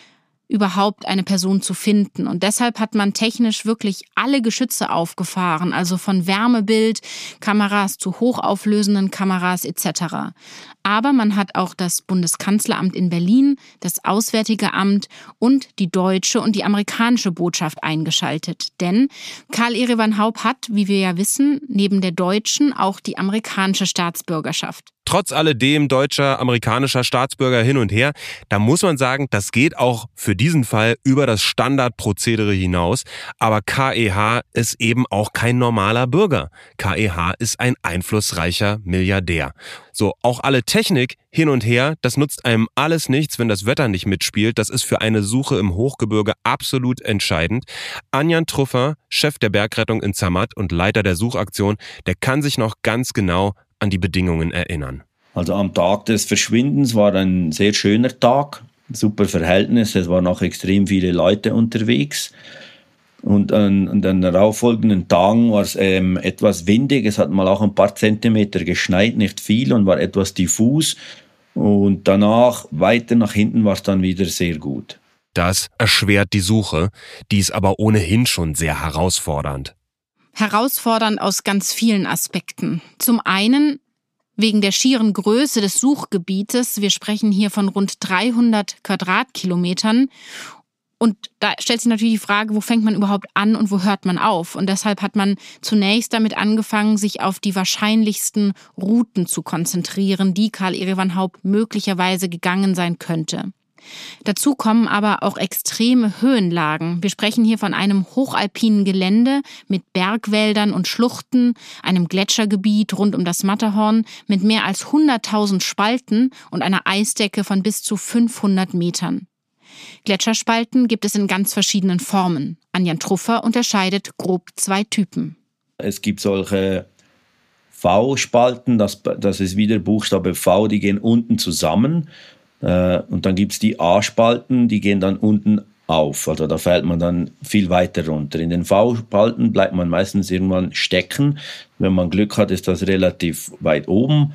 überhaupt eine Person zu finden. Und deshalb hat man technisch wirklich alle Geschütze aufgefahren, also von Wärmebildkameras zu hochauflösenden Kameras etc. Aber man hat auch das Bundeskanzleramt in Berlin, das Auswärtige Amt und die deutsche und die amerikanische Botschaft eingeschaltet. Denn Karl Erevan Haupt hat, wie wir ja wissen, neben der deutschen auch die amerikanische Staatsbürgerschaft. Trotz alledem deutscher, amerikanischer Staatsbürger hin und her, da muss man sagen, das geht auch für diesen Fall über das Standardprozedere hinaus. Aber KEH ist eben auch kein normaler Bürger. KEH ist ein einflussreicher Milliardär. So, auch alle Technik hin und her, das nutzt einem alles nichts, wenn das Wetter nicht mitspielt. Das ist für eine Suche im Hochgebirge absolut entscheidend. Anjan Truffer, Chef der Bergrettung in Zermatt und Leiter der Suchaktion, der kann sich noch ganz genau an die Bedingungen erinnern. Also am Tag des Verschwindens war ein sehr schöner Tag, super Verhältnis, es waren noch extrem viele Leute unterwegs. Und an, an den darauffolgenden Tagen war es ähm, etwas windig, es hat mal auch ein paar Zentimeter geschneit, nicht viel und war etwas diffus. Und danach, weiter nach hinten, war es dann wieder sehr gut. Das erschwert die Suche, die ist aber ohnehin schon sehr herausfordernd herausfordernd aus ganz vielen Aspekten. Zum einen wegen der schieren Größe des Suchgebietes. Wir sprechen hier von rund 300 Quadratkilometern. Und da stellt sich natürlich die Frage, wo fängt man überhaupt an und wo hört man auf? Und deshalb hat man zunächst damit angefangen, sich auf die wahrscheinlichsten Routen zu konzentrieren, die Karl Erevan Haupt möglicherweise gegangen sein könnte. Dazu kommen aber auch extreme Höhenlagen. Wir sprechen hier von einem hochalpinen Gelände mit Bergwäldern und Schluchten, einem Gletschergebiet rund um das Matterhorn mit mehr als 100.000 Spalten und einer Eisdecke von bis zu 500 Metern. Gletscherspalten gibt es in ganz verschiedenen Formen. Anjan Truffer unterscheidet grob zwei Typen. Es gibt solche V-Spalten, das, das ist wieder Buchstabe V, die gehen unten zusammen äh, und dann gibt es die A-Spalten, die gehen dann unten auf. Also da fällt man dann viel weiter runter. In den V-Spalten bleibt man meistens irgendwann stecken. Wenn man Glück hat, ist das relativ weit oben.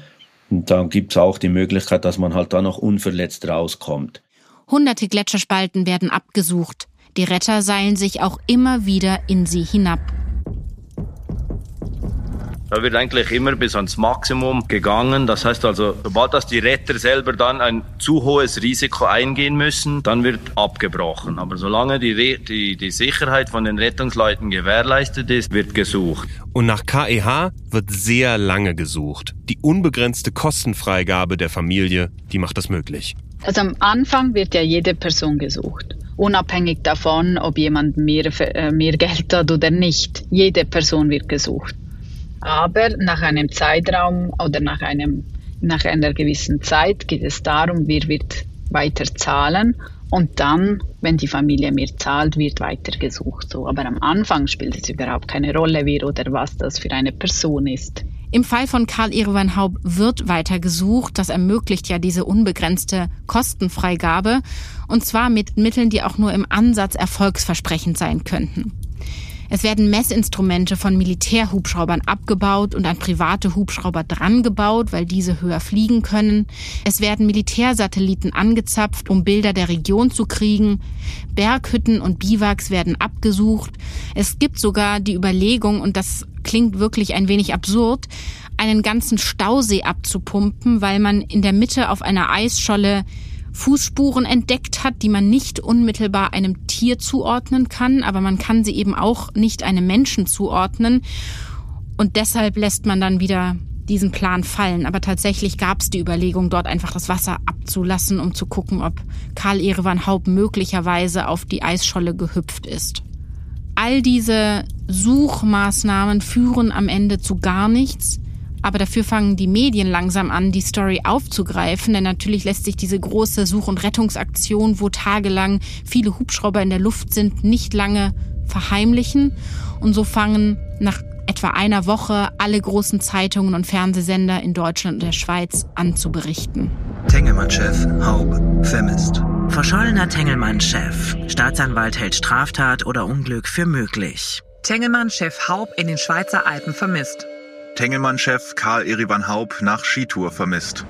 Und dann gibt es auch die Möglichkeit, dass man halt da noch unverletzt rauskommt. Hunderte Gletscherspalten werden abgesucht. Die Retter seilen sich auch immer wieder in sie hinab. Da wird eigentlich immer bis ans Maximum gegangen. Das heißt also, sobald das die Retter selber dann ein zu hohes Risiko eingehen müssen, dann wird abgebrochen. Aber solange die, die, die Sicherheit von den Rettungsleuten gewährleistet ist, wird gesucht. Und nach KEH wird sehr lange gesucht. Die unbegrenzte Kostenfreigabe der Familie, die macht das möglich. Also am Anfang wird ja jede Person gesucht unabhängig davon, ob jemand mehr, äh, mehr Geld hat oder nicht. Jede Person wird gesucht. Aber nach einem Zeitraum oder nach, einem, nach einer gewissen Zeit geht es darum, wer wird weiter zahlen und dann, wenn die Familie mehr zahlt, wird weiter gesucht. So. Aber am Anfang spielt es überhaupt keine Rolle, wer oder was das für eine Person ist. Im Fall von Karl Erewan Haub wird weiter gesucht. Das ermöglicht ja diese unbegrenzte Kostenfreigabe. Und zwar mit Mitteln, die auch nur im Ansatz erfolgsversprechend sein könnten. Es werden Messinstrumente von Militärhubschraubern abgebaut und an private Hubschrauber drangebaut, weil diese höher fliegen können. Es werden Militärsatelliten angezapft, um Bilder der Region zu kriegen. Berghütten und Biwaks werden abgesucht. Es gibt sogar die Überlegung, und das klingt wirklich ein wenig absurd, einen ganzen Stausee abzupumpen, weil man in der Mitte auf einer Eisscholle Fußspuren entdeckt hat, die man nicht unmittelbar einem Tier zuordnen kann, aber man kann sie eben auch nicht einem Menschen zuordnen. Und deshalb lässt man dann wieder diesen Plan fallen. Aber tatsächlich gab es die Überlegung, dort einfach das Wasser abzulassen, um zu gucken, ob Karl Erevan Haupt möglicherweise auf die Eisscholle gehüpft ist. All diese Suchmaßnahmen führen am Ende zu gar nichts. Aber dafür fangen die Medien langsam an, die Story aufzugreifen, denn natürlich lässt sich diese große Such- und Rettungsaktion, wo tagelang viele Hubschrauber in der Luft sind, nicht lange verheimlichen. Und so fangen nach etwa einer Woche alle großen Zeitungen und Fernsehsender in Deutschland und der Schweiz anzuberichten. Tengelmann-Chef, Haub, vermisst. Verschollener Tengelmann-Chef. Staatsanwalt hält Straftat oder Unglück für möglich. Tengelmann-Chef Haub in den Schweizer Alpen vermisst. Tengelmann-Chef Karl Erivan Haub nach Skitour vermisst.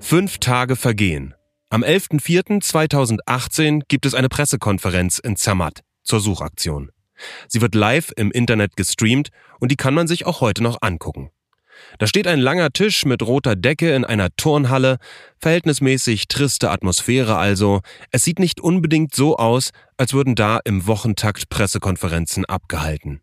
Fünf Tage vergehen. Am 11.04.2018 gibt es eine Pressekonferenz in Zermatt zur Suchaktion. Sie wird live im Internet gestreamt und die kann man sich auch heute noch angucken. Da steht ein langer Tisch mit roter Decke in einer Turnhalle, verhältnismäßig triste Atmosphäre also. Es sieht nicht unbedingt so aus, als würden da im Wochentakt Pressekonferenzen abgehalten.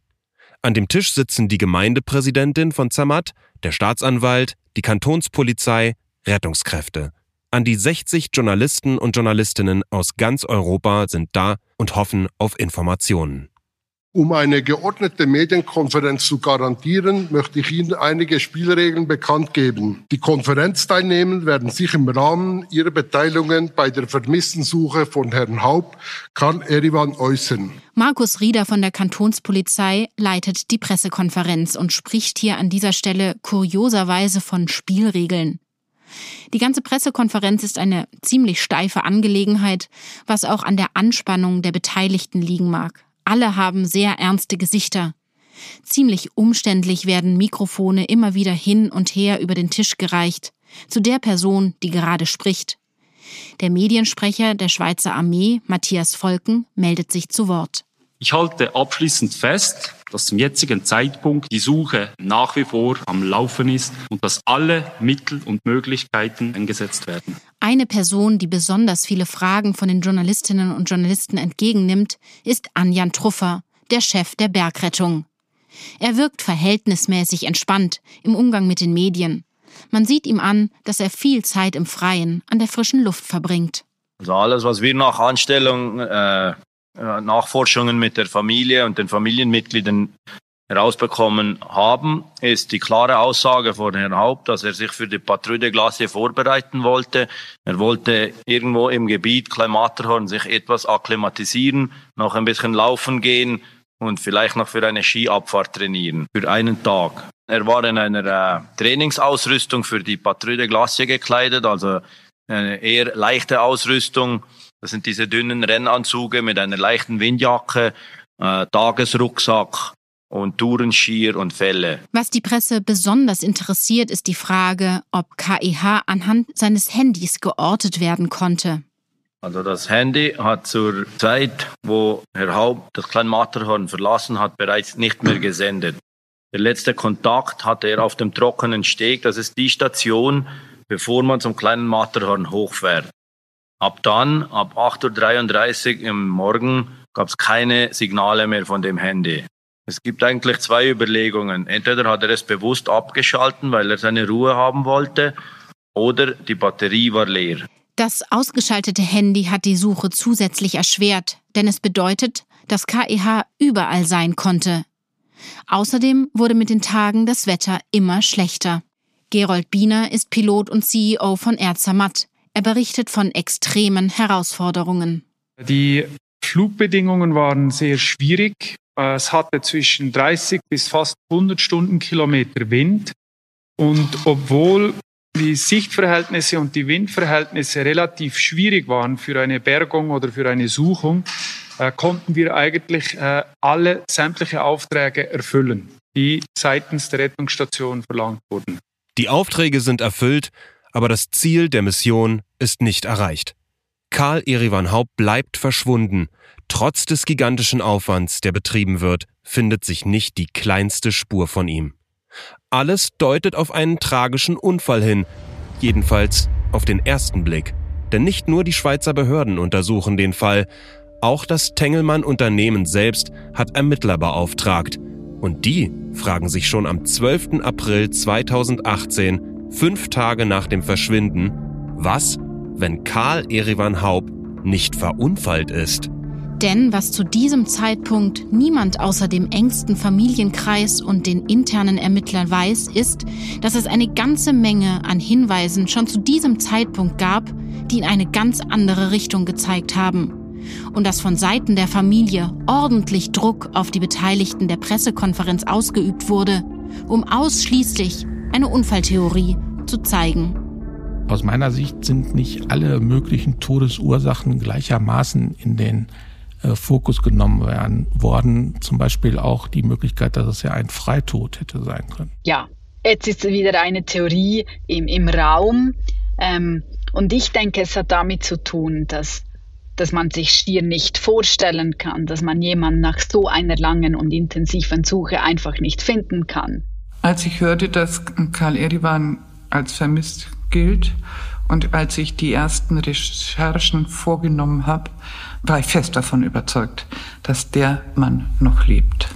An dem Tisch sitzen die Gemeindepräsidentin von Zermatt, der Staatsanwalt, die Kantonspolizei, Rettungskräfte. An die 60 Journalisten und Journalistinnen aus ganz Europa sind da und hoffen auf Informationen. Um eine geordnete Medienkonferenz zu garantieren, möchte ich Ihnen einige Spielregeln bekannt geben. Die Konferenzteilnehmer werden sich im Rahmen ihrer Beteiligungen bei der Vermisstensuche von Herrn Haupt, Karl Erivan, äußern. Markus Rieder von der Kantonspolizei leitet die Pressekonferenz und spricht hier an dieser Stelle kurioserweise von Spielregeln. Die ganze Pressekonferenz ist eine ziemlich steife Angelegenheit, was auch an der Anspannung der Beteiligten liegen mag. Alle haben sehr ernste Gesichter. Ziemlich umständlich werden Mikrofone immer wieder hin und her über den Tisch gereicht, zu der Person, die gerade spricht. Der Mediensprecher der Schweizer Armee, Matthias Volken, meldet sich zu Wort. Ich halte abschließend fest, dass zum jetzigen Zeitpunkt die Suche nach wie vor am Laufen ist und dass alle Mittel und Möglichkeiten eingesetzt werden. Eine Person, die besonders viele Fragen von den Journalistinnen und Journalisten entgegennimmt, ist Anjan Truffer, der Chef der Bergrettung. Er wirkt verhältnismäßig entspannt im Umgang mit den Medien. Man sieht ihm an, dass er viel Zeit im Freien, an der frischen Luft verbringt. Also alles, was wir nach Anstellung äh, Nachforschungen mit der Familie und den Familienmitgliedern herausbekommen haben, ist die klare Aussage von Herrn Haupt, dass er sich für die Patrouille de Glace vorbereiten wollte. Er wollte irgendwo im Gebiet Kleinmaterhorn sich etwas akklimatisieren, noch ein bisschen laufen gehen und vielleicht noch für eine Skiabfahrt trainieren, für einen Tag. Er war in einer äh, Trainingsausrüstung für die Patrouille de Glace gekleidet, also eine eher leichte Ausrüstung, das sind diese dünnen Rennanzüge mit einer leichten Windjacke, äh, Tagesrucksack und Tourenskier und Felle. Was die Presse besonders interessiert, ist die Frage, ob KIH anhand seines Handys geortet werden konnte. Also das Handy hat zur Zeit, wo Herr Haupt das Klein Matterhorn verlassen hat, bereits nicht mehr gesendet. Der letzte Kontakt hatte er auf dem trockenen Steg. Das ist die Station, bevor man zum kleinen Matterhorn hochfährt. Ab dann, ab 8.33 Uhr im Morgen, gab es keine Signale mehr von dem Handy. Es gibt eigentlich zwei Überlegungen. Entweder hat er es bewusst abgeschalten, weil er seine Ruhe haben wollte, oder die Batterie war leer. Das ausgeschaltete Handy hat die Suche zusätzlich erschwert, denn es bedeutet, dass KEH überall sein konnte. Außerdem wurde mit den Tagen das Wetter immer schlechter. Gerold Biener ist Pilot und CEO von Erzermatt. Er berichtet von extremen Herausforderungen. Die Flugbedingungen waren sehr schwierig. Es hatte zwischen 30 bis fast 100 Stundenkilometer Wind. Und obwohl die Sichtverhältnisse und die Windverhältnisse relativ schwierig waren für eine Bergung oder für eine Suchung, äh, konnten wir eigentlich äh, alle sämtliche Aufträge erfüllen, die seitens der Rettungsstation verlangt wurden. Die Aufträge sind erfüllt, aber das Ziel der Mission ist nicht erreicht. Karl Erivan Haupt bleibt verschwunden. Trotz des gigantischen Aufwands, der betrieben wird, findet sich nicht die kleinste Spur von ihm. Alles deutet auf einen tragischen Unfall hin, jedenfalls auf den ersten Blick. Denn nicht nur die Schweizer Behörden untersuchen den Fall, auch das Tengelmann-Unternehmen selbst hat Ermittler beauftragt. Und die fragen sich schon am 12. April 2018, fünf Tage nach dem Verschwinden, was, wenn Karl Erivan Haub nicht verunfallt ist? Denn was zu diesem Zeitpunkt niemand außer dem engsten Familienkreis und den internen Ermittlern weiß, ist, dass es eine ganze Menge an Hinweisen schon zu diesem Zeitpunkt gab, die in eine ganz andere Richtung gezeigt haben. und dass von Seiten der Familie ordentlich Druck auf die Beteiligten der Pressekonferenz ausgeübt wurde, um ausschließlich eine Unfalltheorie zu zeigen. Aus meiner Sicht sind nicht alle möglichen Todesursachen gleichermaßen in den äh, Fokus genommen werden, worden. Zum Beispiel auch die Möglichkeit, dass es ja ein Freitod hätte sein können. Ja, jetzt ist wieder eine Theorie im, im Raum. Ähm, und ich denke, es hat damit zu tun, dass, dass man sich schier nicht vorstellen kann, dass man jemanden nach so einer langen und intensiven Suche einfach nicht finden kann. Als ich hörte, dass Karl Erivan als vermisst gilt und als ich die ersten Recherchen vorgenommen habe, war ich fest davon überzeugt, dass der Mann noch lebt.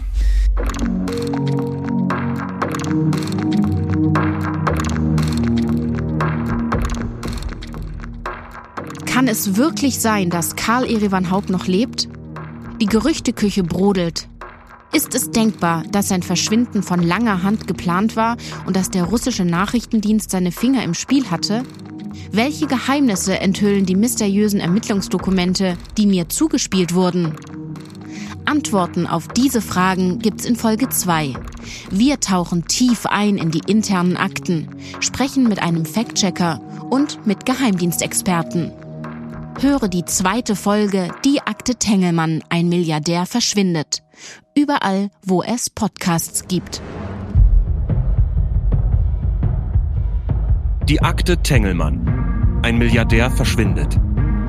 Kann es wirklich sein, dass Karl Erivan Haupt noch lebt? Die Gerüchteküche brodelt. Ist es denkbar, dass sein Verschwinden von langer Hand geplant war und dass der russische Nachrichtendienst seine Finger im Spiel hatte? Welche Geheimnisse enthüllen die mysteriösen Ermittlungsdokumente, die mir zugespielt wurden? Antworten auf diese Fragen gibt's in Folge 2. Wir tauchen tief ein in die internen Akten, sprechen mit einem Fact-Checker und mit Geheimdienstexperten. Höre die zweite Folge Die Akte Tengelmann, ein Milliardär verschwindet. Überall, wo es Podcasts gibt. Die Akte Tengelmann. Ein Milliardär verschwindet.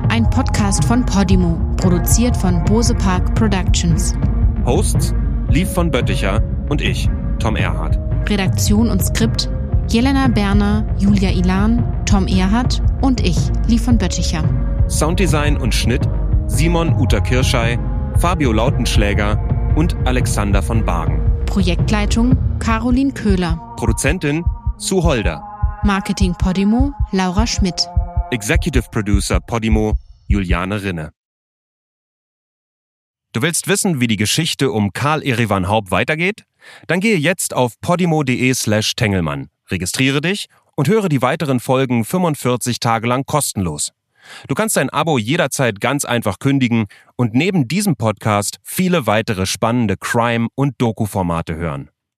Ein Podcast von Podimo, produziert von Bose Park Productions. Hosts Lief von Bötticher und ich, Tom Erhardt. Redaktion und Skript Jelena Berner, Julia Ilan, Tom Erhardt und ich, Lief von Bötticher. Sounddesign und Schnitt Simon Uter Kirschei, Fabio Lautenschläger und Alexander von Bargen. Projektleitung Caroline Köhler. Produzentin Sue Holder. Marketing Podimo Laura Schmidt. Executive Producer Podimo Juliane Rinne. Du willst wissen, wie die Geschichte um Karl Erivan Haupt weitergeht? Dann gehe jetzt auf podimo.de slash Tengelmann, registriere dich und höre die weiteren Folgen 45 Tage lang kostenlos. Du kannst dein Abo jederzeit ganz einfach kündigen und neben diesem Podcast viele weitere spannende Crime- und Doku-Formate hören.